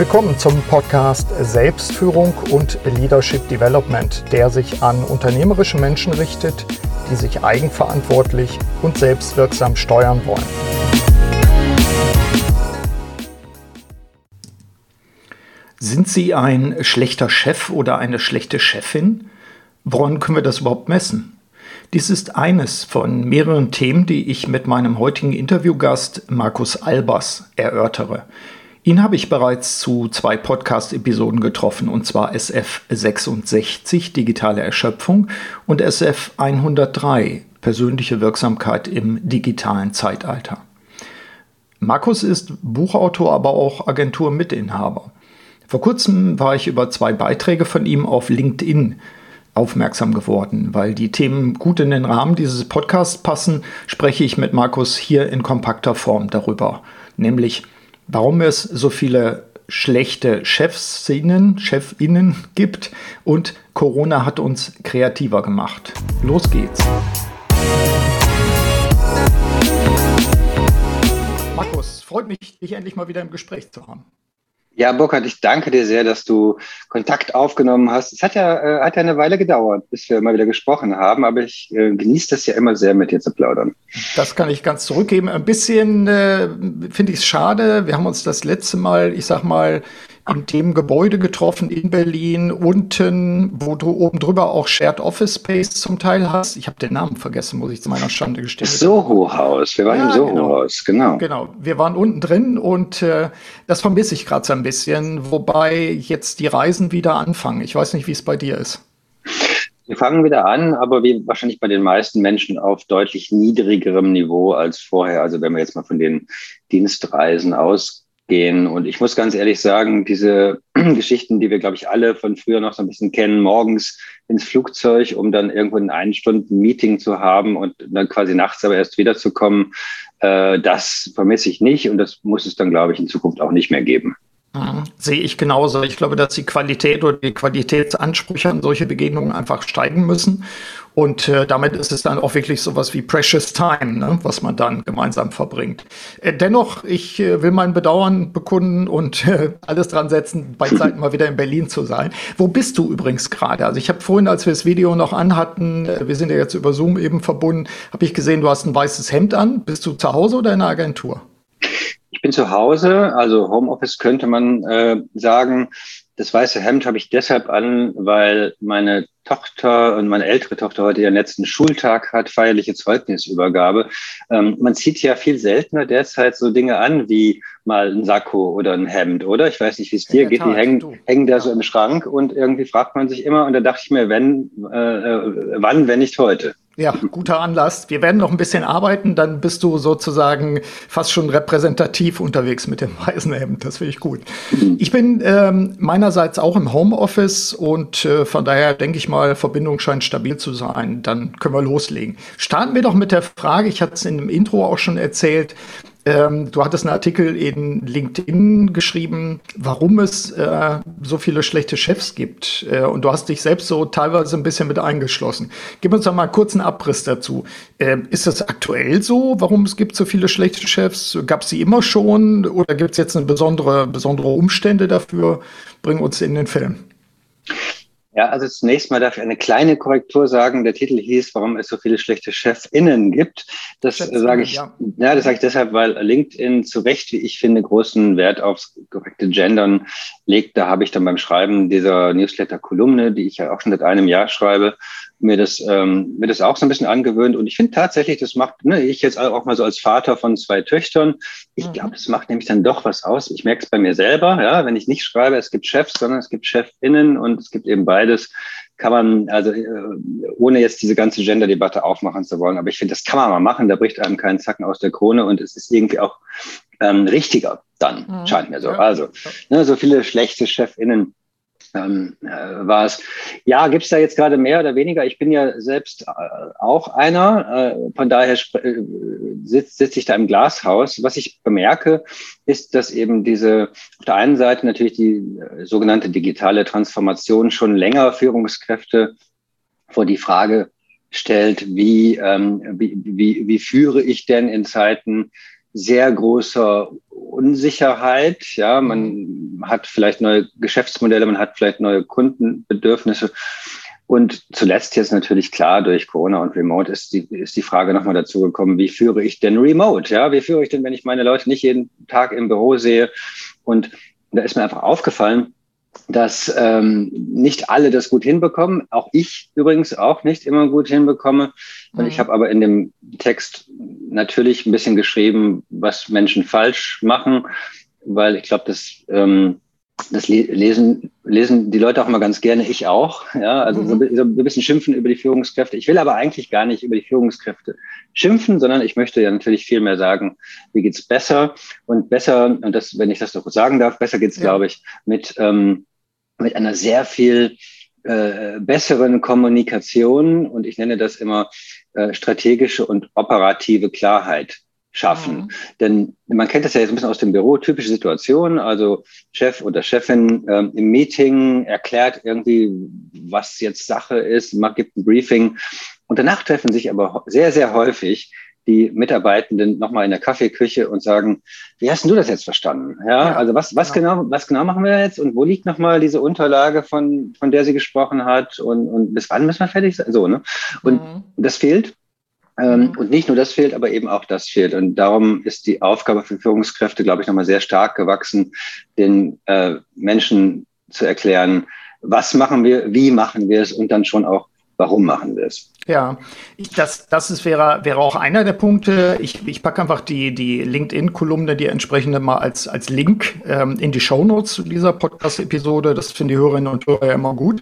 Willkommen zum Podcast Selbstführung und Leadership Development, der sich an unternehmerische Menschen richtet, die sich eigenverantwortlich und selbstwirksam steuern wollen. Sind Sie ein schlechter Chef oder eine schlechte Chefin? Woran können wir das überhaupt messen? Dies ist eines von mehreren Themen, die ich mit meinem heutigen Interviewgast Markus Albers erörtere. Ihn habe ich bereits zu zwei Podcast-Episoden getroffen, und zwar SF 66, digitale Erschöpfung, und SF 103, persönliche Wirksamkeit im digitalen Zeitalter. Markus ist Buchautor, aber auch Agenturmitinhaber. Vor kurzem war ich über zwei Beiträge von ihm auf LinkedIn aufmerksam geworden. Weil die Themen gut in den Rahmen dieses Podcasts passen, spreche ich mit Markus hier in kompakter Form darüber. Nämlich warum es so viele schlechte Chefsinnen, Chefinnen gibt und Corona hat uns kreativer gemacht. Los geht's. Markus, freut mich, dich endlich mal wieder im Gespräch zu haben. Ja, Burkhard, ich danke dir sehr, dass du Kontakt aufgenommen hast. Es hat ja, äh, hat ja eine Weile gedauert, bis wir mal wieder gesprochen haben, aber ich äh, genieße das ja immer sehr, mit dir zu plaudern. Das kann ich ganz zurückgeben. Ein bisschen äh, finde ich es schade. Wir haben uns das letzte Mal, ich sag mal, in dem Gebäude getroffen in Berlin, unten, wo du oben drüber auch Shared Office Space zum Teil hast. Ich habe den Namen vergessen, muss ich zu meiner Schande gestehen. Soho-Haus, wir waren ja, im Soho-Haus, genau. genau. Genau, wir waren unten drin und äh, das vermisse ich gerade so ein bisschen, wobei jetzt die Reisen wieder anfangen. Ich weiß nicht, wie es bei dir ist. Wir fangen wieder an, aber wie wahrscheinlich bei den meisten Menschen auf deutlich niedrigerem Niveau als vorher. Also wenn wir jetzt mal von den Dienstreisen aus gehen. Und ich muss ganz ehrlich sagen, diese Geschichten, die wir, glaube ich, alle von früher noch so ein bisschen kennen, morgens ins Flugzeug, um dann irgendwo in einen Stunden Meeting zu haben und dann quasi nachts aber erst wiederzukommen, äh, das vermisse ich nicht und das muss es dann, glaube ich, in Zukunft auch nicht mehr geben. Mhm. Sehe ich genauso. Ich glaube, dass die Qualität oder die Qualitätsansprüche an solche Begegnungen einfach steigen müssen. Und äh, damit ist es dann auch wirklich sowas wie Precious Time, ne, was man dann gemeinsam verbringt. Äh, dennoch, ich äh, will mein Bedauern bekunden und äh, alles dran setzen, bei Zeiten mal wieder in Berlin zu sein. Wo bist du übrigens gerade? Also ich habe vorhin, als wir das Video noch anhatten, äh, wir sind ja jetzt über Zoom eben verbunden, habe ich gesehen, du hast ein weißes Hemd an. Bist du zu Hause oder in der Agentur? Ich bin zu Hause, also Homeoffice könnte man äh, sagen. Das weiße Hemd habe ich deshalb an, weil meine Tochter und meine ältere Tochter heute ihren letzten Schultag hat, feierliche Zeugnisübergabe. Ähm, man zieht ja viel seltener derzeit so Dinge an wie mal ein Sakko oder ein Hemd, oder? Ich weiß nicht, wie es dir geht. Tat, die hängen, hängen da ja. so im Schrank und irgendwie fragt man sich immer, und da dachte ich mir, wenn, äh, äh wann, wenn nicht heute? Ja, guter Anlass. Wir werden noch ein bisschen arbeiten, dann bist du sozusagen fast schon repräsentativ unterwegs mit dem weißen Hemd. Das finde ich gut. Ich bin ähm, meinerseits auch im Homeoffice und äh, von daher denke ich mal, Verbindung scheint stabil zu sein. Dann können wir loslegen. Starten wir doch mit der Frage, ich hatte es in dem Intro auch schon erzählt, ähm, du hattest einen Artikel in LinkedIn geschrieben, warum es äh, so viele schlechte Chefs gibt. Äh, und du hast dich selbst so teilweise ein bisschen mit eingeschlossen. Gib uns doch mal einen kurzen Abriss dazu. Äh, ist das aktuell so, warum es gibt so viele schlechte Chefs? Gab es sie immer schon oder gibt es jetzt eine besondere, besondere Umstände dafür? Bring uns in den Film. Ja, also zunächst mal darf ich eine kleine Korrektur sagen. Der Titel hieß, warum es so viele schlechte ChefInnen gibt. Das sage ich, ja. ja, das sage ich deshalb, weil LinkedIn zu Recht, wie ich finde, großen Wert aufs korrekte Gendern legt. Da habe ich dann beim Schreiben dieser Newsletter-Kolumne, die ich ja auch schon seit einem Jahr schreibe, mir das, ähm, mir das auch so ein bisschen angewöhnt. Und ich finde tatsächlich, das macht, ne, ich jetzt auch mal so als Vater von zwei Töchtern, ich mhm. glaube, das macht nämlich dann doch was aus. Ich merke es bei mir selber, ja, wenn ich nicht schreibe, es gibt Chefs, sondern es gibt ChefInnen und es gibt eben beides. Kann man, also äh, ohne jetzt diese ganze Gender-Debatte aufmachen zu wollen, aber ich finde, das kann man mal machen, da bricht einem keinen Zacken aus der Krone und es ist irgendwie auch ähm, richtiger dann, mhm. scheint mir so. Also, ne, so viele schlechte ChefInnen ähm, äh, war es. Ja, gibt es da jetzt gerade mehr oder weniger? Ich bin ja selbst äh, auch einer, äh, von daher äh, sitze sitz ich da im Glashaus. Was ich bemerke, ist, dass eben diese auf der einen Seite natürlich die äh, sogenannte digitale Transformation schon länger Führungskräfte vor die Frage stellt, wie, ähm, wie, wie, wie führe ich denn in Zeiten sehr großer Unsicherheit. Ja, man hat vielleicht neue Geschäftsmodelle, man hat vielleicht neue Kundenbedürfnisse. Und zuletzt jetzt natürlich klar durch Corona und Remote ist die, ist die Frage nochmal dazu gekommen, wie führe ich denn Remote? Ja, wie führe ich denn, wenn ich meine Leute nicht jeden Tag im Büro sehe? Und da ist mir einfach aufgefallen, dass ähm, nicht alle das gut hinbekommen. Auch ich übrigens auch nicht immer gut hinbekomme. Und ich mhm. habe aber in dem Text natürlich ein bisschen geschrieben, was Menschen falsch machen, weil ich glaube, dass ähm, das lesen, lesen die Leute auch immer ganz gerne, ich auch. Ja, also mhm. so, ein bisschen schimpfen über die Führungskräfte. Ich will aber eigentlich gar nicht über die Führungskräfte schimpfen, sondern ich möchte ja natürlich viel mehr sagen, wie geht's besser und besser, und das, wenn ich das doch sagen darf, besser geht's, ja. glaube ich, mit, ähm, mit einer sehr viel äh, besseren Kommunikation und ich nenne das immer äh, strategische und operative Klarheit schaffen. Mhm. Denn man kennt das ja jetzt ein bisschen aus dem Büro, typische Situation, also Chef oder Chefin ähm, im Meeting erklärt irgendwie, was jetzt Sache ist, man gibt ein Briefing und danach treffen sich aber sehr, sehr häufig die Mitarbeitenden nochmal in der Kaffeeküche und sagen, wie hast du das jetzt verstanden? Ja, ja also was, was genau. genau, was genau machen wir jetzt und wo liegt nochmal diese Unterlage, von, von der sie gesprochen hat und, und bis wann müssen wir fertig sein? So, ne? Und mhm. das fehlt. Ähm, und nicht nur das fehlt, aber eben auch das fehlt. Und darum ist die Aufgabe für Führungskräfte, glaube ich, nochmal sehr stark gewachsen, den äh, Menschen zu erklären, was machen wir, wie machen wir es und dann schon auch, warum machen wir es. Ja, ich, das, das ist, wäre, wäre auch einer der Punkte. Ich, ich packe einfach die, die LinkedIn-Kolumne, die entsprechende mal als, als Link ähm, in die Shownotes zu dieser Podcast-Episode. Das finden die Hörerinnen und Hörer ja immer gut.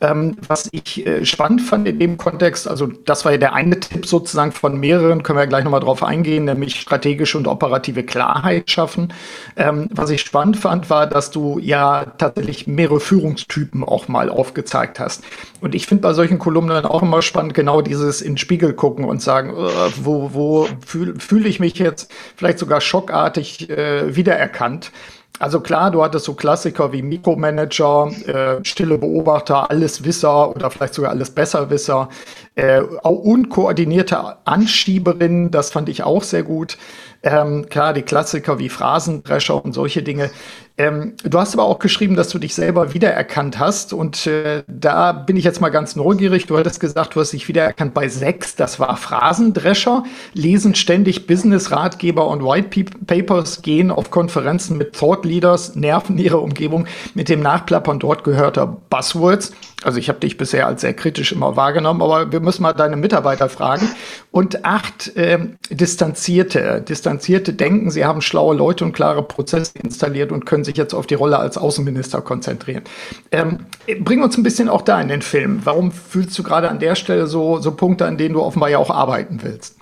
Ähm, was ich äh, spannend fand in dem Kontext, also das war ja der eine Tipp sozusagen von mehreren, können wir ja gleich nochmal drauf eingehen, nämlich strategische und operative Klarheit schaffen. Ähm, was ich spannend fand, war, dass du ja tatsächlich mehrere Führungstypen auch mal aufgezeigt hast. Und ich finde bei solchen Kolumnen auch immer spannend, genau dieses in den Spiegel gucken und sagen, uh, wo, wo fühle fühl ich mich jetzt vielleicht sogar schockartig äh, wiedererkannt. Also klar, du hattest so Klassiker wie Mikromanager, äh, stille Beobachter, Alleswisser oder vielleicht sogar alles Besserwisser, äh, unkoordinierte Anschieberin, das fand ich auch sehr gut. Ähm, klar, die Klassiker wie Phrasendrescher und solche Dinge. Ähm, du hast aber auch geschrieben, dass du dich selber wiedererkannt hast. Und äh, da bin ich jetzt mal ganz neugierig. Du hattest gesagt, du hast dich wiedererkannt bei sechs. Das war Phrasendrescher, lesen ständig Business-Ratgeber und White Papers, gehen auf Konferenzen mit Thought Leaders, nerven ihre Umgebung mit dem Nachplappern dort gehörter Buzzwords. Also ich habe dich bisher als sehr kritisch immer wahrgenommen, aber wir müssen mal deine Mitarbeiter fragen. Und acht äh, distanzierte, distanzierte denken, sie haben schlaue Leute und klare Prozesse installiert und können sich jetzt auf die Rolle als Außenminister konzentrieren. Ähm, bring uns ein bisschen auch da in den Film. Warum fühlst du gerade an der Stelle so, so Punkte, an denen du offenbar ja auch arbeiten willst?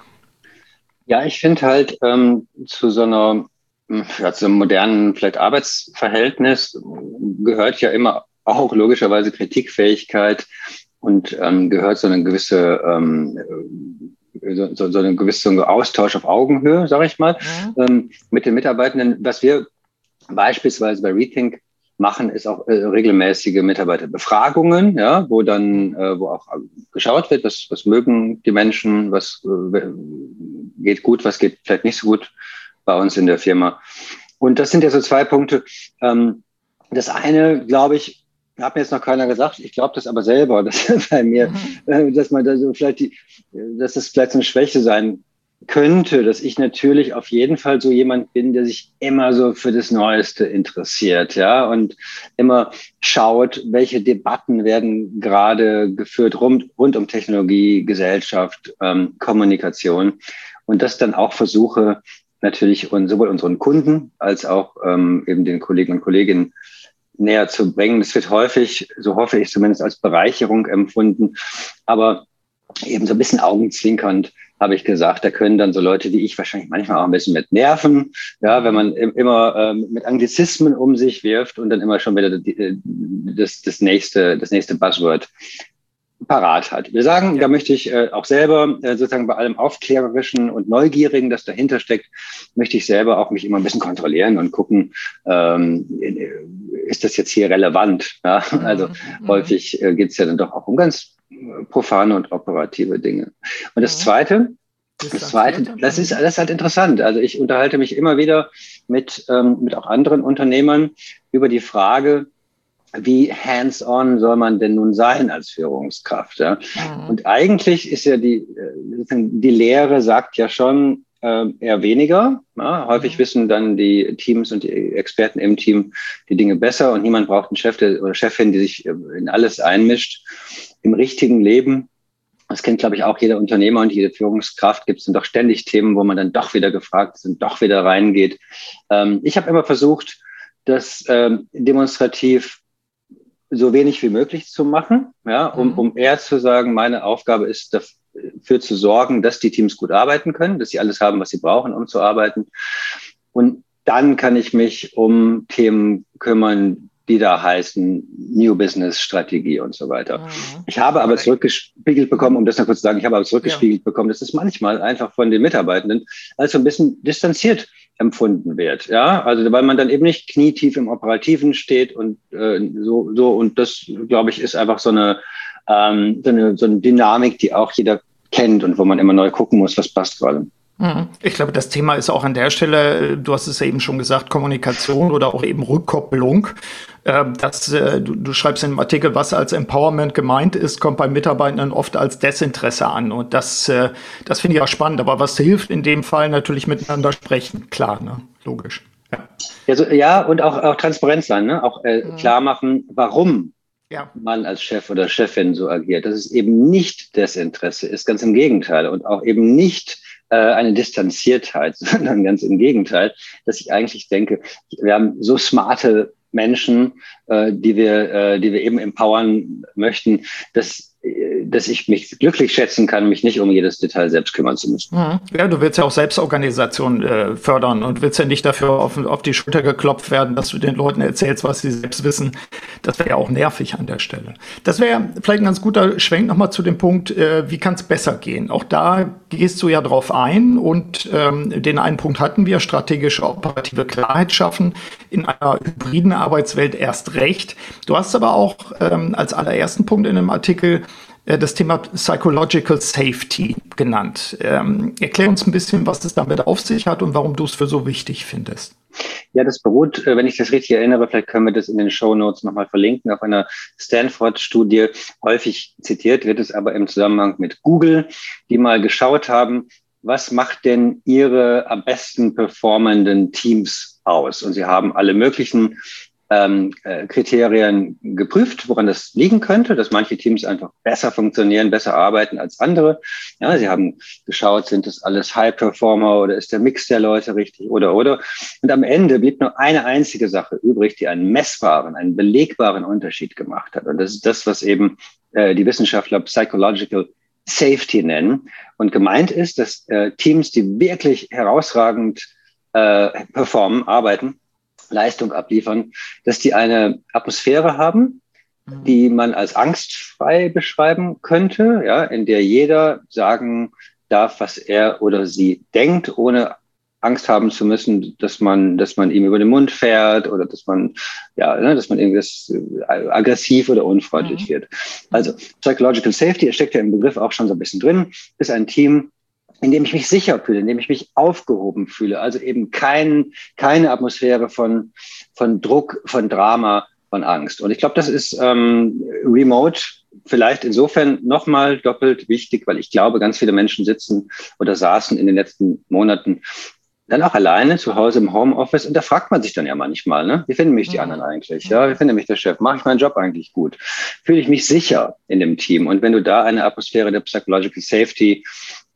Ja, ich finde halt ähm, zu so einer ja, zu einem modernen vielleicht Arbeitsverhältnis gehört ja immer auch logischerweise Kritikfähigkeit und ähm, gehört so eine gewisse ähm, so, so, so eine gewisse Austausch auf Augenhöhe, sage ich mal, ja. ähm, mit den Mitarbeitenden. Was wir beispielsweise bei Rethink machen, ist auch äh, regelmäßige Mitarbeiterbefragungen, ja, wo dann, äh, wo auch geschaut wird, was, was mögen die Menschen, was äh, geht gut, was geht vielleicht nicht so gut bei uns in der Firma. Und das sind ja so zwei Punkte. Ähm, das eine, glaube ich, hat mir jetzt noch keiner gesagt, ich glaube das aber selber, dass bei mir, mhm. Äh, dass man da so vielleicht die, dass das vielleicht so eine Schwäche sein könnte, dass ich natürlich auf jeden Fall so jemand bin, der sich immer so für das Neueste interessiert, ja, und immer schaut, welche Debatten werden gerade geführt rund, rund um Technologie, Gesellschaft, ähm, Kommunikation und das dann auch versuche, natürlich und sowohl unseren Kunden als auch ähm, eben den Kollegen und Kolleginnen näher zu bringen. Das wird häufig, so hoffe ich zumindest, als Bereicherung empfunden. Aber eben so ein bisschen augenzwinkernd habe ich gesagt, da können dann so Leute wie ich wahrscheinlich manchmal auch ein bisschen mit nerven, ja, wenn man immer ähm, mit Anglizismen um sich wirft und dann immer schon wieder äh, das, das nächste, das nächste Buzzword parat hat. Wir sagen, ja. da möchte ich äh, auch selber äh, sozusagen bei allem Aufklärerischen und Neugierigen, das dahinter steckt, möchte ich selber auch mich immer ein bisschen kontrollieren und gucken, ähm, ist das jetzt hier relevant? Ja? Mhm. Also mhm. häufig äh, geht es ja dann doch auch um ganz profane und operative Dinge. Und das mhm. Zweite, Das, halt, das, ist, das ist halt interessant. Also ich unterhalte mich immer wieder mit, ähm, mit auch anderen Unternehmern über die Frage, wie hands-on soll man denn nun sein als Führungskraft? Ja? Mhm. Und eigentlich ist ja die, äh, die Lehre sagt ja schon äh, eher weniger. Ja? Häufig mhm. wissen dann die Teams und die Experten im Team die Dinge besser und niemand braucht einen Chef der, oder Chefin, die sich äh, in alles einmischt. Im richtigen Leben das kennt, glaube ich, auch jeder Unternehmer und jede Führungskraft. Gibt es dann doch ständig Themen, wo man dann doch wieder gefragt ist und doch wieder reingeht. Ähm, ich habe immer versucht, das ähm, demonstrativ so wenig wie möglich zu machen, ja, um, mhm. um eher zu sagen, meine Aufgabe ist dafür zu sorgen, dass die Teams gut arbeiten können, dass sie alles haben, was sie brauchen, um zu arbeiten. Und dann kann ich mich um Themen kümmern, die da heißen New Business Strategie und so weiter. Mhm. Ich habe aber zurückgespiegelt bekommen, um das noch kurz zu sagen, ich habe aber zurückgespiegelt ja. bekommen, dass es manchmal einfach von den Mitarbeitenden als so ein bisschen distanziert empfunden wird. Ja, also weil man dann eben nicht knietief im Operativen steht und äh, so, so und das, glaube ich, ist einfach so eine, ähm, so eine so eine Dynamik, die auch jeder kennt und wo man immer neu gucken muss, was passt gerade. Mhm. Ich glaube, das Thema ist auch an der Stelle, du hast es ja eben schon gesagt, Kommunikation oder auch eben Rückkopplung. Ähm, das, äh, du, du schreibst in dem Artikel, was als Empowerment gemeint ist, kommt bei Mitarbeitenden oft als Desinteresse an. Und das, äh, das finde ich auch spannend. Aber was hilft in dem Fall natürlich miteinander sprechen? Klar, ne? logisch. Ja, ja, so, ja und auch, auch transparent sein, ne? auch äh, mhm. klar machen, warum ja. man als Chef oder Chefin so agiert. Dass es eben nicht Desinteresse ist, ganz im Gegenteil. Und auch eben nicht äh, eine Distanziertheit, sondern ganz im Gegenteil, dass ich eigentlich denke, wir haben so smarte Menschen, äh, die wir, äh, die wir eben empowern möchten, dass dass ich mich glücklich schätzen kann, mich nicht um jedes Detail selbst kümmern zu müssen. Mhm. Ja, du willst ja auch Selbstorganisation äh, fördern und willst ja nicht dafür auf, auf, die Schulter geklopft werden, dass du den Leuten erzählst, was sie selbst wissen. Das wäre ja auch nervig an der Stelle. Das wäre vielleicht ein ganz guter Schwenk nochmal zu dem Punkt, äh, wie kann es besser gehen? Auch da gehst du ja drauf ein und ähm, den einen Punkt hatten wir, strategische operative Klarheit schaffen, in einer hybriden Arbeitswelt erst recht. Du hast aber auch ähm, als allerersten Punkt in dem Artikel äh, das Thema Psychological Safety genannt. Ähm, erklär uns ein bisschen, was es damit auf sich hat und warum du es für so wichtig findest. Ja, das beruht, äh, wenn ich das richtig erinnere, vielleicht können wir das in den Show Notes nochmal verlinken, auf einer Stanford-Studie. Häufig zitiert wird es aber im Zusammenhang mit Google, die mal geschaut haben, was macht denn ihre am besten performenden Teams aus? Und sie haben alle möglichen ähm, äh, Kriterien geprüft, woran das liegen könnte, dass manche Teams einfach besser funktionieren, besser arbeiten als andere. Ja, sie haben geschaut, sind das alles High Performer oder ist der Mix der Leute richtig oder oder. Und am Ende blieb nur eine einzige Sache übrig, die einen messbaren, einen belegbaren Unterschied gemacht hat. Und das ist das, was eben äh, die Wissenschaftler Psychological Safety nennen. Und gemeint ist, dass äh, Teams, die wirklich herausragend äh, performen, arbeiten, Leistung abliefern, dass die eine Atmosphäre haben, mhm. die man als angstfrei beschreiben könnte, ja, in der jeder sagen darf, was er oder sie denkt, ohne Angst haben zu müssen, dass man, dass man ihm über den Mund fährt oder dass man, ja, ne, dass man irgendwas äh, aggressiv oder unfreundlich mhm. wird. Also Psychological Safety, steckt ja im Begriff auch schon so ein bisschen drin, ist ein Team, in dem ich mich sicher fühle, in dem ich mich aufgehoben fühle. Also eben kein, keine Atmosphäre von, von Druck, von Drama, von Angst. Und ich glaube, das ist ähm, remote vielleicht insofern nochmal doppelt wichtig, weil ich glaube, ganz viele Menschen sitzen oder saßen in den letzten Monaten dann auch alleine zu Hause im Homeoffice und da fragt man sich dann ja manchmal, ne? Wie finden mich die anderen eigentlich? Ja, wie findet mich der Chef? Mache ich meinen Job eigentlich gut? Fühle ich mich sicher in dem Team? Und wenn du da eine Atmosphäre der Psychological Safety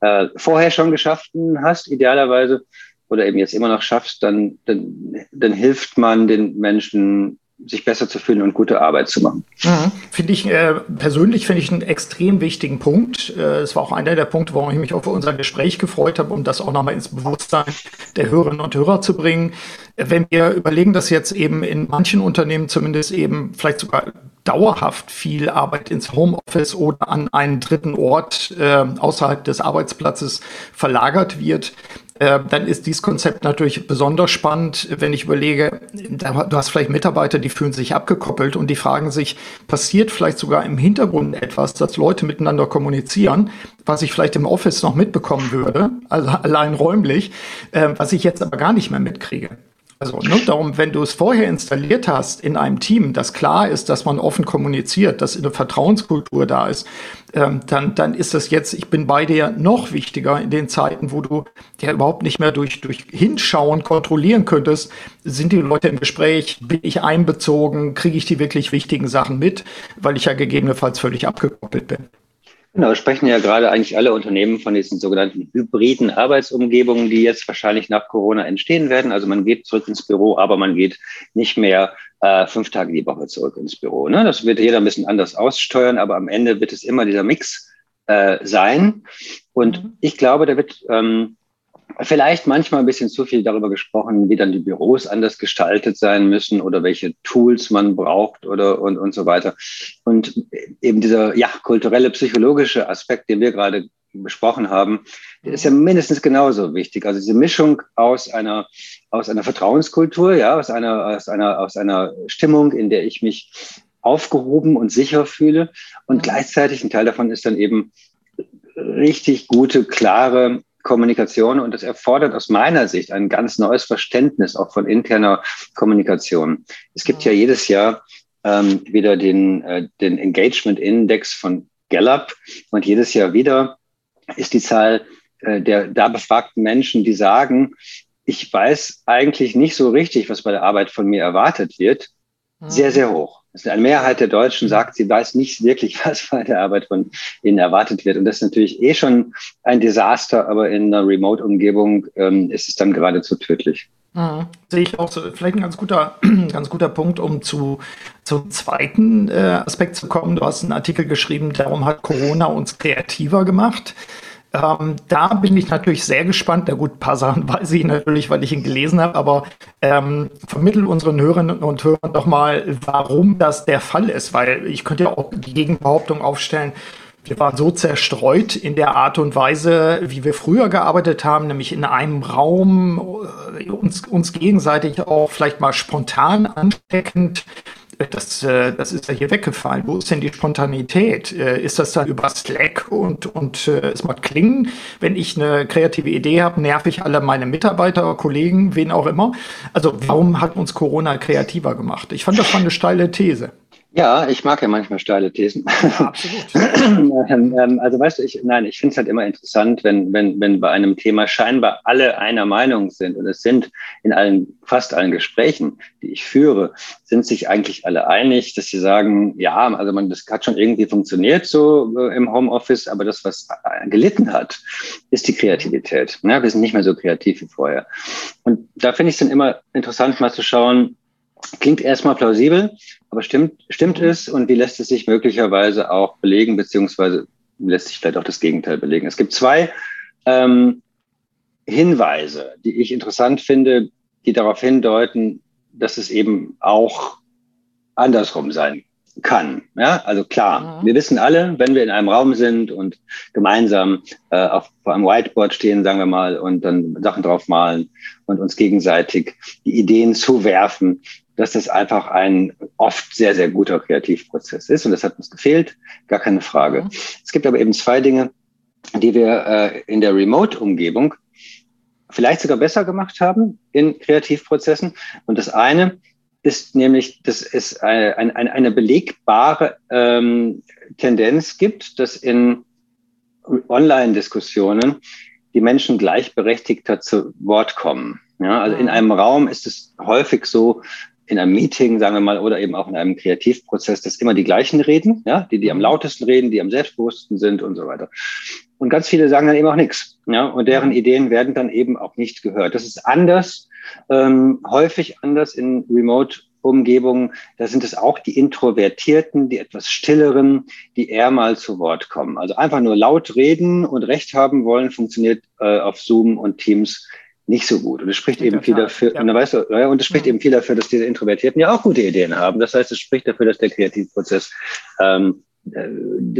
äh, vorher schon geschaffen hast, idealerweise, oder eben jetzt immer noch schaffst, dann, dann, dann hilft man den Menschen sich besser zu fühlen und gute Arbeit zu machen. Mhm. Finde ich äh, persönlich finde ich einen extrem wichtigen Punkt. Äh, es war auch einer der Punkte, warum ich mich auf unser Gespräch gefreut habe, um das auch nochmal ins Bewusstsein der Hörerinnen und Hörer zu bringen. Wenn wir überlegen, dass jetzt eben in manchen Unternehmen zumindest eben vielleicht sogar dauerhaft viel Arbeit ins Homeoffice oder an einen dritten Ort äh, außerhalb des Arbeitsplatzes verlagert wird, äh, dann ist dieses Konzept natürlich besonders spannend, wenn ich überlege, du hast vielleicht Mitarbeiter, die fühlen sich abgekoppelt und die fragen sich, passiert vielleicht sogar im Hintergrund etwas, dass Leute miteinander kommunizieren, was ich vielleicht im Office noch mitbekommen würde, also allein räumlich, äh, was ich jetzt aber gar nicht mehr mitkriege. Also ne, darum, wenn du es vorher installiert hast in einem Team, das klar ist, dass man offen kommuniziert, dass eine Vertrauenskultur da ist, ähm, dann, dann ist das jetzt, ich bin bei dir, noch wichtiger in den Zeiten, wo du ja überhaupt nicht mehr durch, durch Hinschauen kontrollieren könntest, sind die Leute im Gespräch, bin ich einbezogen, kriege ich die wirklich wichtigen Sachen mit, weil ich ja gegebenenfalls völlig abgekoppelt bin. Genau, sprechen ja gerade eigentlich alle Unternehmen von diesen sogenannten hybriden Arbeitsumgebungen, die jetzt wahrscheinlich nach Corona entstehen werden. Also man geht zurück ins Büro, aber man geht nicht mehr äh, fünf Tage die Woche zurück ins Büro. Ne? Das wird jeder ein bisschen anders aussteuern, aber am Ende wird es immer dieser Mix äh, sein. Und mhm. ich glaube, da wird ähm, vielleicht manchmal ein bisschen zu viel darüber gesprochen, wie dann die Büros anders gestaltet sein müssen oder welche Tools man braucht oder und, und so weiter. Und eben dieser ja, kulturelle, psychologische Aspekt, den wir gerade besprochen haben, der ist ja mindestens genauso wichtig. Also diese Mischung aus einer, aus einer Vertrauenskultur, ja, aus einer, aus einer, aus einer Stimmung, in der ich mich aufgehoben und sicher fühle. Und gleichzeitig ein Teil davon ist dann eben richtig gute, klare Kommunikation und das erfordert aus meiner Sicht ein ganz neues Verständnis auch von interner Kommunikation. Es gibt ja jedes Jahr ähm, wieder den, äh, den Engagement Index von Gallup und jedes Jahr wieder ist die Zahl äh, der da befragten Menschen, die sagen, ich weiß eigentlich nicht so richtig, was bei der Arbeit von mir erwartet wird, sehr, sehr hoch. Eine Mehrheit der Deutschen sagt, sie weiß nicht wirklich, was bei der Arbeit von ihnen erwartet wird. Und das ist natürlich eh schon ein Desaster, aber in einer Remote-Umgebung ähm, ist es dann geradezu tödlich. Mhm. Sehe ich auch so. Vielleicht ein ganz guter, ganz guter Punkt, um zu, zum zweiten äh, Aspekt zu kommen. Du hast einen Artikel geschrieben, darum hat Corona uns kreativer gemacht. Ähm, da bin ich natürlich sehr gespannt. Na gut, ein paar Sachen weiß ich natürlich, weil ich ihn gelesen habe, aber ähm, vermittel unseren Hörerinnen und Hörern doch mal, warum das der Fall ist, weil ich könnte ja auch die Gegenbehauptung aufstellen, wir waren so zerstreut in der Art und Weise, wie wir früher gearbeitet haben, nämlich in einem Raum, äh, uns, uns gegenseitig auch vielleicht mal spontan ansteckend das, äh, das ist ja hier weggefallen. Wo ist denn die Spontanität? Äh, ist das dann über Slack und, und äh, es macht klingen? Wenn ich eine kreative Idee habe, nerv ich alle meine Mitarbeiter, Kollegen, wen auch immer. Also warum hat uns Corona kreativer gemacht? Ich fand das war eine steile These. Ja, ich mag ja manchmal steile Thesen. Ja, absolut. Ähm, ähm, also weißt du, ich, nein, ich finde es halt immer interessant, wenn, wenn, wenn bei einem Thema scheinbar alle einer Meinung sind und es sind in allen, fast allen Gesprächen, die ich führe, sind sich eigentlich alle einig, dass sie sagen, ja, also man, das hat schon irgendwie funktioniert so äh, im Homeoffice, aber das, was gelitten hat, ist die Kreativität. Ja, wir sind nicht mehr so kreativ wie vorher. Und da finde ich es dann immer interessant, mal zu schauen, Klingt erstmal plausibel, aber stimmt, stimmt es und wie lässt es sich möglicherweise auch belegen, beziehungsweise lässt sich vielleicht auch das Gegenteil belegen? Es gibt zwei ähm, Hinweise, die ich interessant finde, die darauf hindeuten, dass es eben auch andersrum sein kann. Ja, also klar, mhm. wir wissen alle, wenn wir in einem Raum sind und gemeinsam äh, auf vor einem Whiteboard stehen, sagen wir mal, und dann Sachen drauf malen und uns gegenseitig die Ideen zuwerfen, dass das einfach ein oft sehr, sehr guter Kreativprozess ist. Und das hat uns gefehlt, gar keine Frage. Mhm. Es gibt aber eben zwei Dinge, die wir äh, in der Remote-Umgebung vielleicht sogar besser gemacht haben in Kreativprozessen. Und das eine ist nämlich, dass es eine, eine, eine belegbare ähm, Tendenz gibt, dass in Online-Diskussionen die Menschen gleichberechtigter zu Wort kommen. Ja, also in mhm. einem Raum ist es häufig so, in einem Meeting, sagen wir mal, oder eben auch in einem Kreativprozess, dass immer die gleichen reden, ja, die, die am lautesten reden, die am selbstbewussten sind und so weiter. Und ganz viele sagen dann eben auch nichts, ja, und deren Ideen werden dann eben auch nicht gehört. Das ist anders, ähm, häufig anders in Remote Umgebungen, da sind es auch die Introvertierten, die etwas Stilleren, die eher mal zu Wort kommen. Also einfach nur laut reden und Recht haben wollen, funktioniert äh, auf Zoom und Teams nicht so gut. Und es spricht eben viel dafür, ja. und, weißt du, ja, und es spricht ja. eben viel dafür, dass diese Introvertierten ja auch gute Ideen haben. Das heißt, es spricht dafür, dass der Kreativprozess ähm, äh,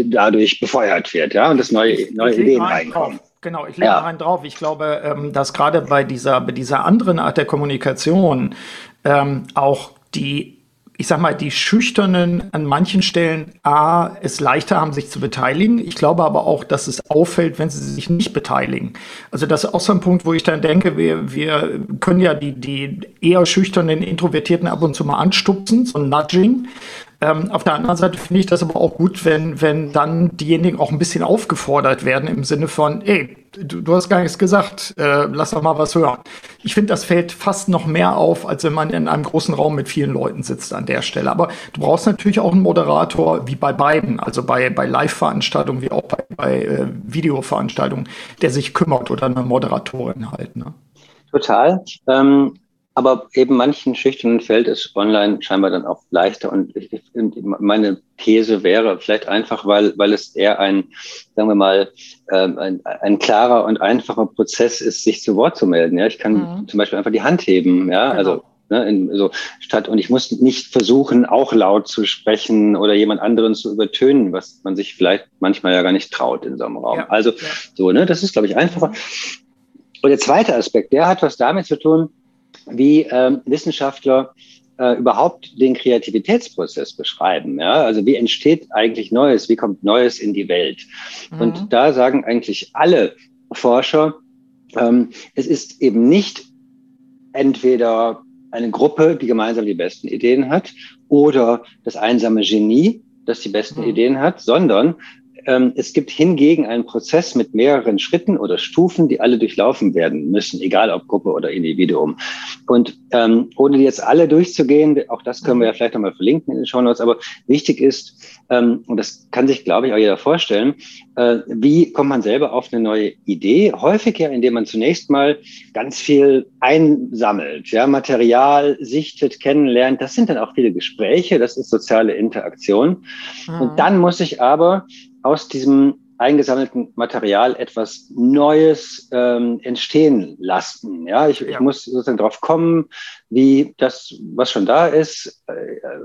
dadurch befeuert wird, ja, und dass neue, neue Ideen reinkommen. Genau, ich lege ja. einen drauf. Ich glaube, ähm, dass gerade bei dieser, bei dieser anderen Art der Kommunikation ähm, auch die ich sag mal, die Schüchternen an manchen Stellen A, es leichter haben, sich zu beteiligen. Ich glaube aber auch, dass es auffällt, wenn sie sich nicht beteiligen. Also das ist auch so ein Punkt, wo ich dann denke, wir, wir können ja die, die eher schüchternen Introvertierten ab und zu mal anstupsen, so ein Nudging. Ähm, auf der anderen Seite finde ich das aber auch gut, wenn, wenn dann diejenigen auch ein bisschen aufgefordert werden im Sinne von, ey, du, du hast gar nichts gesagt, äh, lass doch mal was hören. Ich finde, das fällt fast noch mehr auf, als wenn man in einem großen Raum mit vielen Leuten sitzt an der Stelle. Aber du brauchst natürlich auch einen Moderator, wie bei beiden, also bei, bei Live-Veranstaltungen wie auch bei, bei äh, Videoveranstaltungen, der sich kümmert oder eine Moderatorin halt. Ne? Total. Ähm aber eben manchen schüchternen fällt es online scheinbar dann auch leichter. Und ich, meine These wäre vielleicht einfach, weil, weil es eher ein, sagen wir mal, ähm, ein, ein klarer und einfacher Prozess ist, sich zu Wort zu melden. Ja, ich kann mhm. zum Beispiel einfach die Hand heben. Ja, genau. also Ne, in, so statt und ich muss nicht versuchen, auch laut zu sprechen oder jemand anderen zu übertönen, was man sich vielleicht manchmal ja gar nicht traut in so einem Raum. Ja, also ja. so, ne, das ist, glaube ich, einfacher. Und der zweite Aspekt, der hat was damit zu tun, wie ähm, Wissenschaftler äh, überhaupt den Kreativitätsprozess beschreiben. Ja? Also wie entsteht eigentlich Neues, wie kommt Neues in die Welt? Mhm. Und da sagen eigentlich alle Forscher, ähm, es ist eben nicht entweder eine Gruppe, die gemeinsam die besten Ideen hat, oder das einsame Genie, das die besten mhm. Ideen hat, sondern es gibt hingegen einen Prozess mit mehreren Schritten oder Stufen, die alle durchlaufen werden müssen, egal ob Gruppe oder Individuum. Und ähm, ohne jetzt alle durchzugehen, auch das können wir ja vielleicht nochmal verlinken in den Show Notes, aber wichtig ist, ähm, und das kann sich, glaube ich, auch jeder vorstellen, äh, wie kommt man selber auf eine neue Idee? Häufig ja, indem man zunächst mal ganz viel einsammelt, ja, Material sichtet, kennenlernt. Das sind dann auch viele Gespräche, das ist soziale Interaktion. Mhm. Und dann muss ich aber aus diesem eingesammelten Material etwas Neues ähm, entstehen lassen. Ja, ich, ja. ich muss sozusagen darauf kommen, wie das, was schon da ist, äh,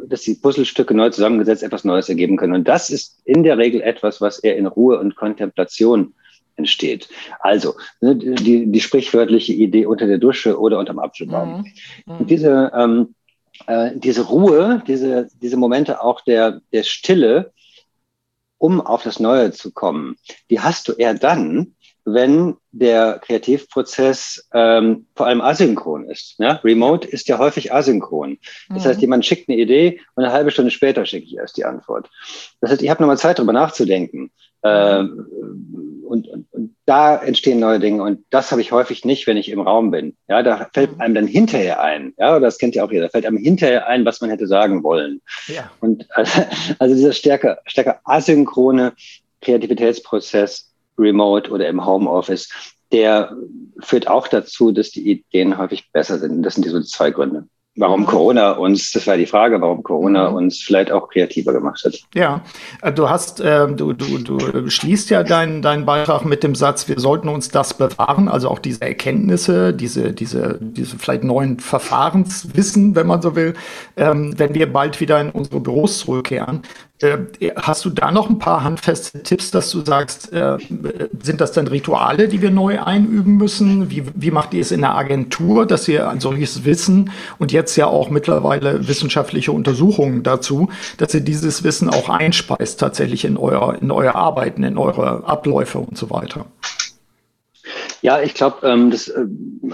dass die Puzzlestücke neu zusammengesetzt etwas Neues ergeben können. Und das ist in der Regel etwas, was eher in Ruhe und Kontemplation entsteht. Also ne, die, die sprichwörtliche Idee unter der Dusche oder unterm Apfelbaum. Mhm. Mhm. Diese, ähm, äh, diese Ruhe, diese, diese Momente auch der, der Stille, um auf das Neue zu kommen, die hast du eher dann, wenn der Kreativprozess ähm, vor allem asynchron ist. Ja? Remote ist ja häufig asynchron. Das mhm. heißt, jemand schickt eine Idee und eine halbe Stunde später schicke ich erst die Antwort. Das heißt, ich habe nochmal Zeit, darüber nachzudenken. Ähm, und, und, und da entstehen neue Dinge. Und das habe ich häufig nicht, wenn ich im Raum bin. Ja, da fällt mhm. einem dann hinterher ein. Ja, das kennt ja auch jeder. Da fällt einem hinterher ein, was man hätte sagen wollen. Ja. Und also, also dieser stärker, stärker asynchrone Kreativitätsprozess, remote oder im Homeoffice, der führt auch dazu, dass die Ideen häufig besser sind. Das sind die so zwei Gründe warum mhm. Corona uns, das war die Frage, warum Corona mhm. uns vielleicht auch kreativer gemacht hat. Ja, äh, du hast, äh, du, du, du schließt ja deinen deinen Beitrag mit dem Satz, wir sollten uns das bewahren, also auch diese Erkenntnisse, diese, diese, diese vielleicht neuen Verfahrenswissen, wenn man so will, ähm, wenn wir bald wieder in unsere Büros zurückkehren. Äh, hast du da noch ein paar handfeste Tipps, dass du sagst, äh, sind das dann Rituale, die wir neu einüben müssen? Wie, wie macht ihr es in der Agentur, dass ihr ein solches Wissen und jetzt ja auch mittlerweile wissenschaftliche Untersuchungen dazu, dass ihr dieses Wissen auch einspeist tatsächlich in euer, in euer Arbeiten, in eure Abläufe und so weiter? Ja, ich glaube, ähm, äh,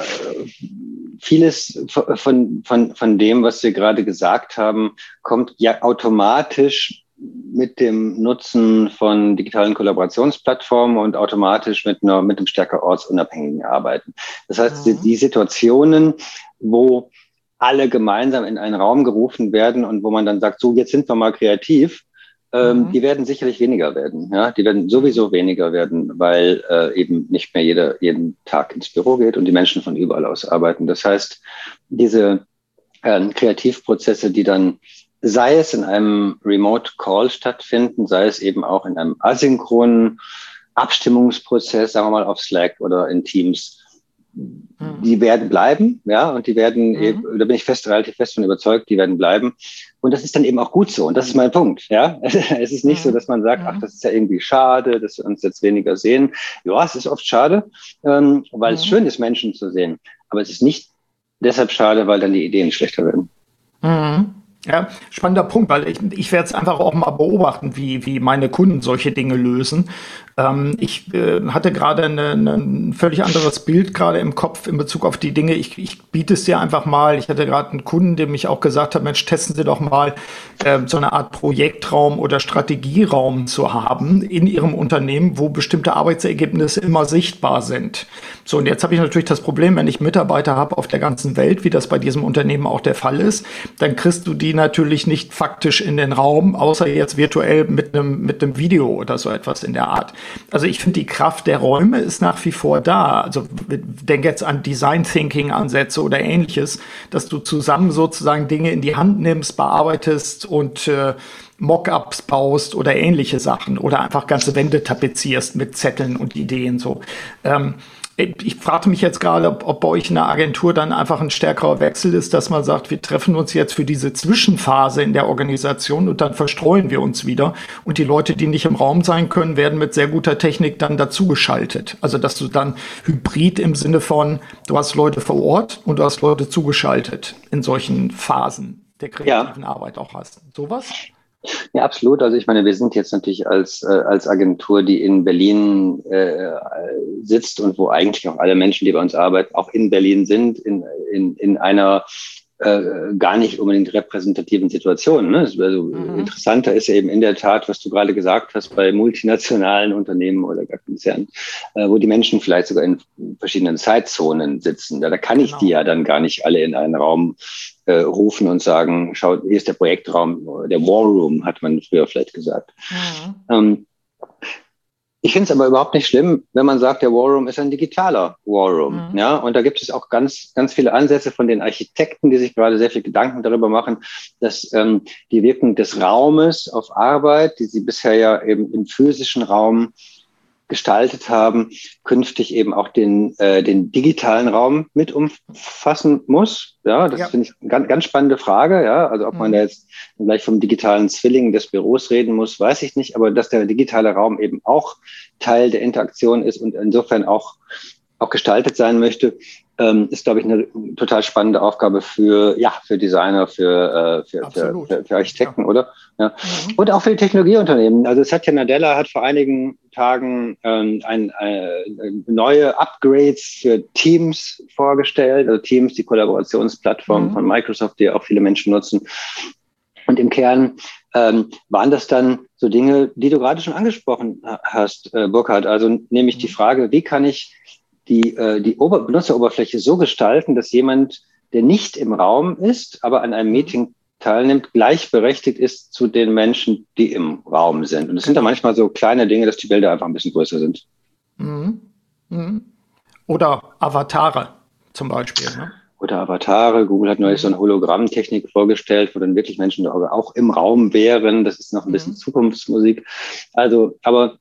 vieles von, von, von dem, was wir gerade gesagt haben, kommt ja automatisch mit dem Nutzen von digitalen Kollaborationsplattformen und automatisch mit, einer, mit einem stärker ortsunabhängigen Arbeiten. Das heißt, mhm. die, die Situationen, wo alle gemeinsam in einen Raum gerufen werden und wo man dann sagt, so, jetzt sind wir mal kreativ, ähm, mhm. die werden sicherlich weniger werden. Ja? Die werden sowieso weniger werden, weil äh, eben nicht mehr jeder jeden Tag ins Büro geht und die Menschen von überall aus arbeiten. Das heißt, diese äh, Kreativprozesse, die dann sei es in einem Remote Call stattfinden, sei es eben auch in einem asynchronen Abstimmungsprozess, sagen wir mal auf Slack oder in Teams, mhm. die werden bleiben, ja, und die werden, mhm. eben, da bin ich fest, relativ fest von überzeugt, die werden bleiben. Und das ist dann eben auch gut so. Und das ist mein Punkt, ja. Es ist nicht mhm. so, dass man sagt, ach, mhm. das ist ja irgendwie schade, dass wir uns jetzt weniger sehen. Ja, es ist oft schade, ähm, weil es mhm. schön ist, Menschen zu sehen. Aber es ist nicht deshalb schade, weil dann die Ideen schlechter werden. Ja, spannender Punkt, weil ich, ich werde es einfach auch mal beobachten, wie, wie meine Kunden solche Dinge lösen. Ähm, ich äh, hatte gerade ein völlig anderes Bild gerade im Kopf in Bezug auf die Dinge. Ich, ich biete es dir einfach mal. Ich hatte gerade einen Kunden, der mich auch gesagt hat, Mensch, testen Sie doch mal äh, so eine Art Projektraum oder Strategieraum zu haben in Ihrem Unternehmen, wo bestimmte Arbeitsergebnisse immer sichtbar sind. So, und jetzt habe ich natürlich das Problem, wenn ich Mitarbeiter habe auf der ganzen Welt, wie das bei diesem Unternehmen auch der Fall ist, dann kriegst du die natürlich nicht faktisch in den Raum, außer jetzt virtuell mit einem mit einem Video oder so etwas in der Art. Also ich finde, die Kraft der Räume ist nach wie vor da. Also denk jetzt an Design Thinking Ansätze oder ähnliches, dass du zusammen sozusagen Dinge in die Hand nimmst, bearbeitest und äh, Mockups baust oder ähnliche Sachen oder einfach ganze Wände tapezierst mit Zetteln und Ideen so. Ähm, ich frage mich jetzt gerade, ob, ob, bei euch in der Agentur dann einfach ein stärkerer Wechsel ist, dass man sagt, wir treffen uns jetzt für diese Zwischenphase in der Organisation und dann verstreuen wir uns wieder. Und die Leute, die nicht im Raum sein können, werden mit sehr guter Technik dann dazugeschaltet. Also dass du dann hybrid im Sinne von, du hast Leute vor Ort und du hast Leute zugeschaltet in solchen Phasen der kreativen ja. Arbeit auch hast. Sowas? Ja, absolut. Also ich meine, wir sind jetzt natürlich als, äh, als Agentur, die in Berlin äh, sitzt und wo eigentlich auch alle Menschen, die bei uns arbeiten, auch in Berlin sind, in, in, in einer äh, gar nicht unbedingt repräsentativen Situationen. Ne? Also mhm. interessanter ist eben in der Tat, was du gerade gesagt hast, bei multinationalen Unternehmen oder gar Konzernen, äh, wo die Menschen vielleicht sogar in verschiedenen Zeitzonen sitzen. Da, da kann ich genau. die ja dann gar nicht alle in einen Raum äh, rufen und sagen, schaut, hier ist der Projektraum, der War Room, hat man früher vielleicht gesagt. Mhm. Ähm, ich finde es aber überhaupt nicht schlimm, wenn man sagt, der War Room ist ein digitaler War Room. Mhm. Ja, und da gibt es auch ganz, ganz viele Ansätze von den Architekten, die sich gerade sehr viel Gedanken darüber machen, dass ähm, die Wirkung des Raumes auf Arbeit, die sie bisher ja eben im physischen Raum gestaltet haben, künftig eben auch den, äh, den digitalen Raum mit umfassen muss. Ja, das ja. finde ich eine ganz, ganz spannende Frage. Ja, also ob mhm. man da jetzt gleich vom digitalen Zwilling des Büros reden muss, weiß ich nicht. Aber dass der digitale Raum eben auch Teil der Interaktion ist und insofern auch auch gestaltet sein möchte, ähm, ist, glaube ich, eine total spannende Aufgabe für, ja, für Designer, für, äh, für, für, für, für, Architekten, ja. oder? Ja. Mhm. Und auch für die Technologieunternehmen. Also Satya Nadella hat vor einigen Tagen ähm, ein, äh, neue Upgrades für Teams vorgestellt, also Teams, die Kollaborationsplattform mhm. von Microsoft, die auch viele Menschen nutzen. Und im Kern ähm, waren das dann so Dinge, die du gerade schon angesprochen hast, äh, Burkhard. Also nämlich mhm. die Frage, wie kann ich die, äh, die Ober Benutzeroberfläche so gestalten, dass jemand, der nicht im Raum ist, aber an einem Meeting teilnimmt, gleichberechtigt ist zu den Menschen, die im Raum sind. Und es sind da manchmal so kleine Dinge, dass die Bilder einfach ein bisschen größer sind. Mhm. Mhm. Oder Avatare zum Beispiel. Ne? Oder Avatare. Google hat neulich so eine Hologrammtechnik vorgestellt, wo dann wirklich Menschen auch im Raum wären. Das ist noch ein bisschen mhm. Zukunftsmusik. Also, aber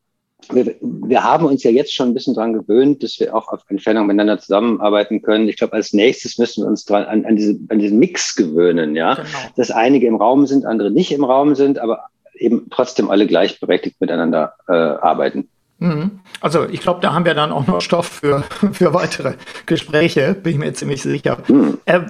wir, wir haben uns ja jetzt schon ein bisschen dran gewöhnt, dass wir auch auf Entfernung miteinander zusammenarbeiten können. Ich glaube, als nächstes müssen wir uns dran, an, an, diese, an diesen Mix gewöhnen, ja. Genau. Dass einige im Raum sind, andere nicht im Raum sind, aber eben trotzdem alle gleichberechtigt miteinander äh, arbeiten. Mhm. Also ich glaube, da haben wir dann auch noch Stoff für, für weitere Gespräche, bin ich mir ziemlich sicher. Mhm. Äh,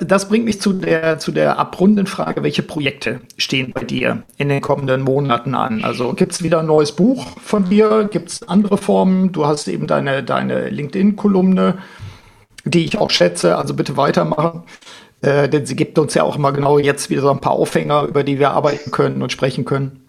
das bringt mich zu der, zu der abrundenden Frage, welche Projekte stehen bei dir in den kommenden Monaten an? Also gibt es wieder ein neues Buch von dir? Gibt es andere Formen? Du hast eben deine, deine LinkedIn-Kolumne, die ich auch schätze, also bitte weitermachen. Äh, denn sie gibt uns ja auch immer genau jetzt wieder so ein paar Aufhänger, über die wir arbeiten können und sprechen können.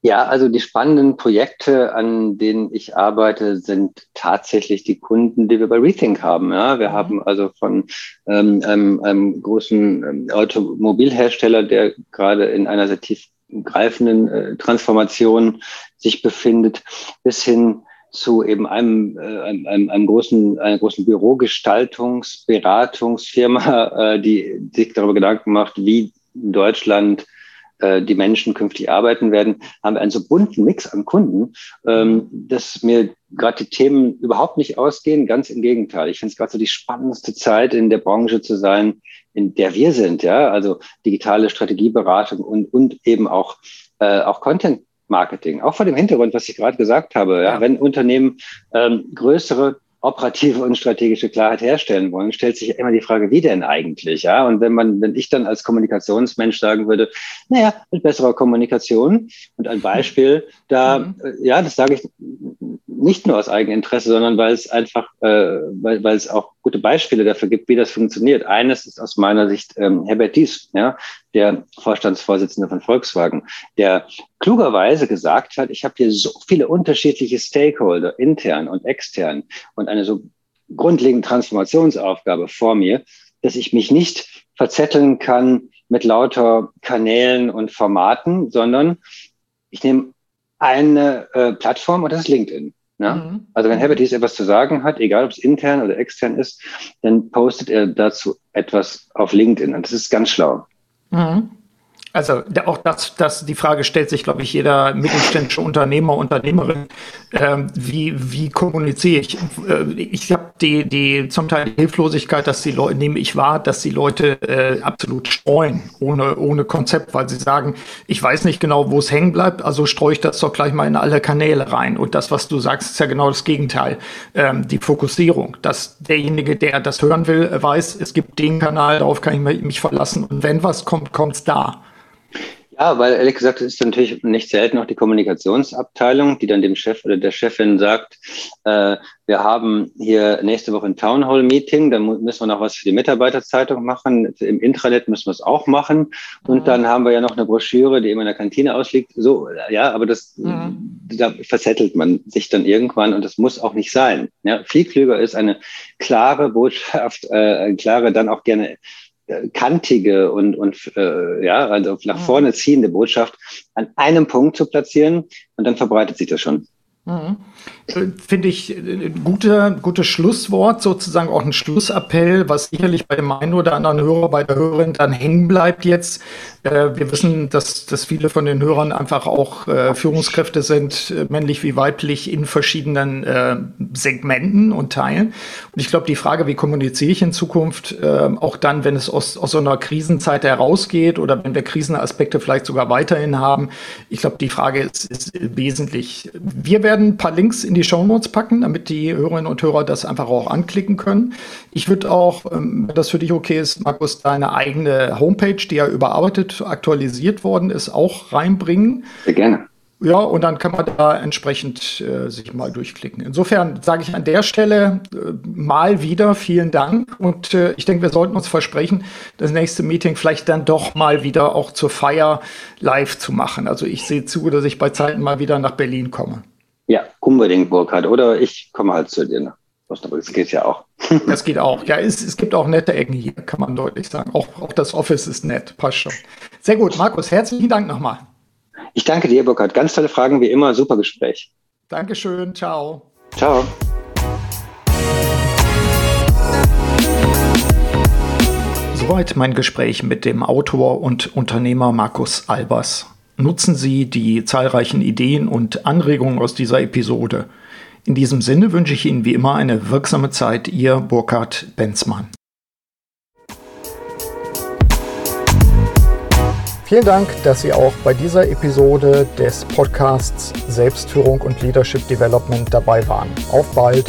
Ja, also die spannenden Projekte, an denen ich arbeite, sind tatsächlich die Kunden, die wir bei Rethink haben. Ja, wir mhm. haben also von ähm, einem, einem großen ähm, Automobilhersteller, der gerade in einer sehr tiefgreifenden äh, Transformation sich befindet, bis hin zu eben einem, äh, einem, einem großen, einer großen Bürogestaltungsberatungsfirma, äh, die sich darüber Gedanken macht, wie Deutschland äh, die Menschen künftig arbeiten werden, haben wir einen so bunten Mix an Kunden, ähm, dass mir gerade die Themen überhaupt nicht ausgehen. Ganz im Gegenteil. Ich finde es gerade so die spannendste Zeit in der Branche zu sein, in der wir sind. Ja, also digitale Strategieberatung und, und eben auch, äh, auch Content Marketing. Auch vor dem Hintergrund, was ich gerade gesagt habe. Ja, wenn Unternehmen ähm, größere operative und strategische Klarheit herstellen wollen, stellt sich immer die Frage, wie denn eigentlich? Ja, und wenn man, wenn ich dann als Kommunikationsmensch sagen würde, naja, mit besserer Kommunikation und ein Beispiel, da, mhm. Äh, ja, das sage ich nicht nur aus Eigeninteresse, sondern weil es einfach, äh, weil, weil es auch gute Beispiele dafür gibt, wie das funktioniert. Eines ist aus meiner Sicht ähm, Herbert Dies, ja, der Vorstandsvorsitzende von Volkswagen, der klugerweise gesagt hat, ich habe hier so viele unterschiedliche Stakeholder, intern und extern, und eine so grundlegende Transformationsaufgabe vor mir, dass ich mich nicht verzetteln kann mit lauter Kanälen und Formaten, sondern ich nehme eine äh, Plattform und das ist LinkedIn. Ja? Mhm. Also wenn Herbert dies etwas zu sagen hat, egal ob es intern oder extern ist, dann postet er dazu etwas auf LinkedIn und das ist ganz schlau. Mhm. Also auch das, das, die Frage stellt sich, glaube ich, jeder mittelständische Unternehmer, Unternehmerin. Ähm, wie, wie kommuniziere ich? Äh, ich habe die, die zum Teil Hilflosigkeit, dass die Leute, nehme ich wahr, dass die Leute äh, absolut streuen, ohne, ohne Konzept, weil sie sagen, ich weiß nicht genau, wo es hängen bleibt, also streue ich das doch gleich mal in alle Kanäle rein. Und das, was du sagst, ist ja genau das Gegenteil. Ähm, die Fokussierung, dass derjenige, der das hören will, weiß, es gibt den Kanal, darauf kann ich mich verlassen. Und wenn was kommt, kommt es da. Ja, weil ehrlich gesagt, es ist natürlich nicht selten auch die Kommunikationsabteilung, die dann dem Chef oder der Chefin sagt, äh, wir haben hier nächste Woche ein Town Hall Meeting, da müssen wir noch was für die Mitarbeiterzeitung machen, im Intranet müssen wir es auch machen und mhm. dann haben wir ja noch eine Broschüre, die immer in der Kantine ausliegt. So, ja, aber das, mhm. da verzettelt man sich dann irgendwann und das muss auch nicht sein. Ja, viel klüger ist eine klare Botschaft, äh, klare dann auch gerne kantige und, und äh, ja, also nach vorne ziehende Botschaft an einem Punkt zu platzieren und dann verbreitet sich das schon. Äh, finde ich äh, gute, gutes Schlusswort, sozusagen auch ein Schlussappell, was sicherlich bei dem einen oder anderen Hörer, bei der Hörerin dann hängen bleibt jetzt. Äh, wir wissen, dass, dass viele von den Hörern einfach auch Führungskräfte sind, männlich wie weiblich, in verschiedenen Segmenten und Teilen. Und ich glaube, die Frage, wie kommuniziere ich in Zukunft, auch dann, wenn es aus, aus so einer Krisenzeit herausgeht oder wenn wir Krisenaspekte vielleicht sogar weiterhin haben, ich glaube, die Frage ist, ist wesentlich. Wir werden ein paar Links in die Show Notes packen, damit die Hörerinnen und Hörer das einfach auch anklicken können. Ich würde auch, ähm, wenn das für dich okay ist, Markus, deine eigene Homepage, die ja überarbeitet, aktualisiert worden ist, auch reinbringen. Sehr gerne. Ja, und dann kann man da entsprechend äh, sich mal durchklicken. Insofern sage ich an der Stelle äh, mal wieder vielen Dank und äh, ich denke, wir sollten uns versprechen, das nächste Meeting vielleicht dann doch mal wieder auch zur Feier live zu machen. Also ich sehe zu, dass ich bei Zeiten mal wieder nach Berlin komme. Ja, unbedingt, Burkhard. Oder ich komme halt zu dir nach Osnabrück. Das geht ja auch. Das geht auch. Ja, es, es gibt auch nette Ecken hier, kann man deutlich sagen. Auch, auch das Office ist nett. Passt schon. Sehr gut. Markus, herzlichen Dank nochmal. Ich danke dir, Burkhard. Ganz tolle Fragen, wie immer. Super Gespräch. Dankeschön. Ciao. Ciao. Soweit mein Gespräch mit dem Autor und Unternehmer Markus Albers nutzen Sie die zahlreichen Ideen und Anregungen aus dieser Episode. In diesem Sinne wünsche ich Ihnen wie immer eine wirksame Zeit, Ihr Burkhard Benzmann. Vielen Dank, dass Sie auch bei dieser Episode des Podcasts Selbstführung und Leadership Development dabei waren. Auf bald!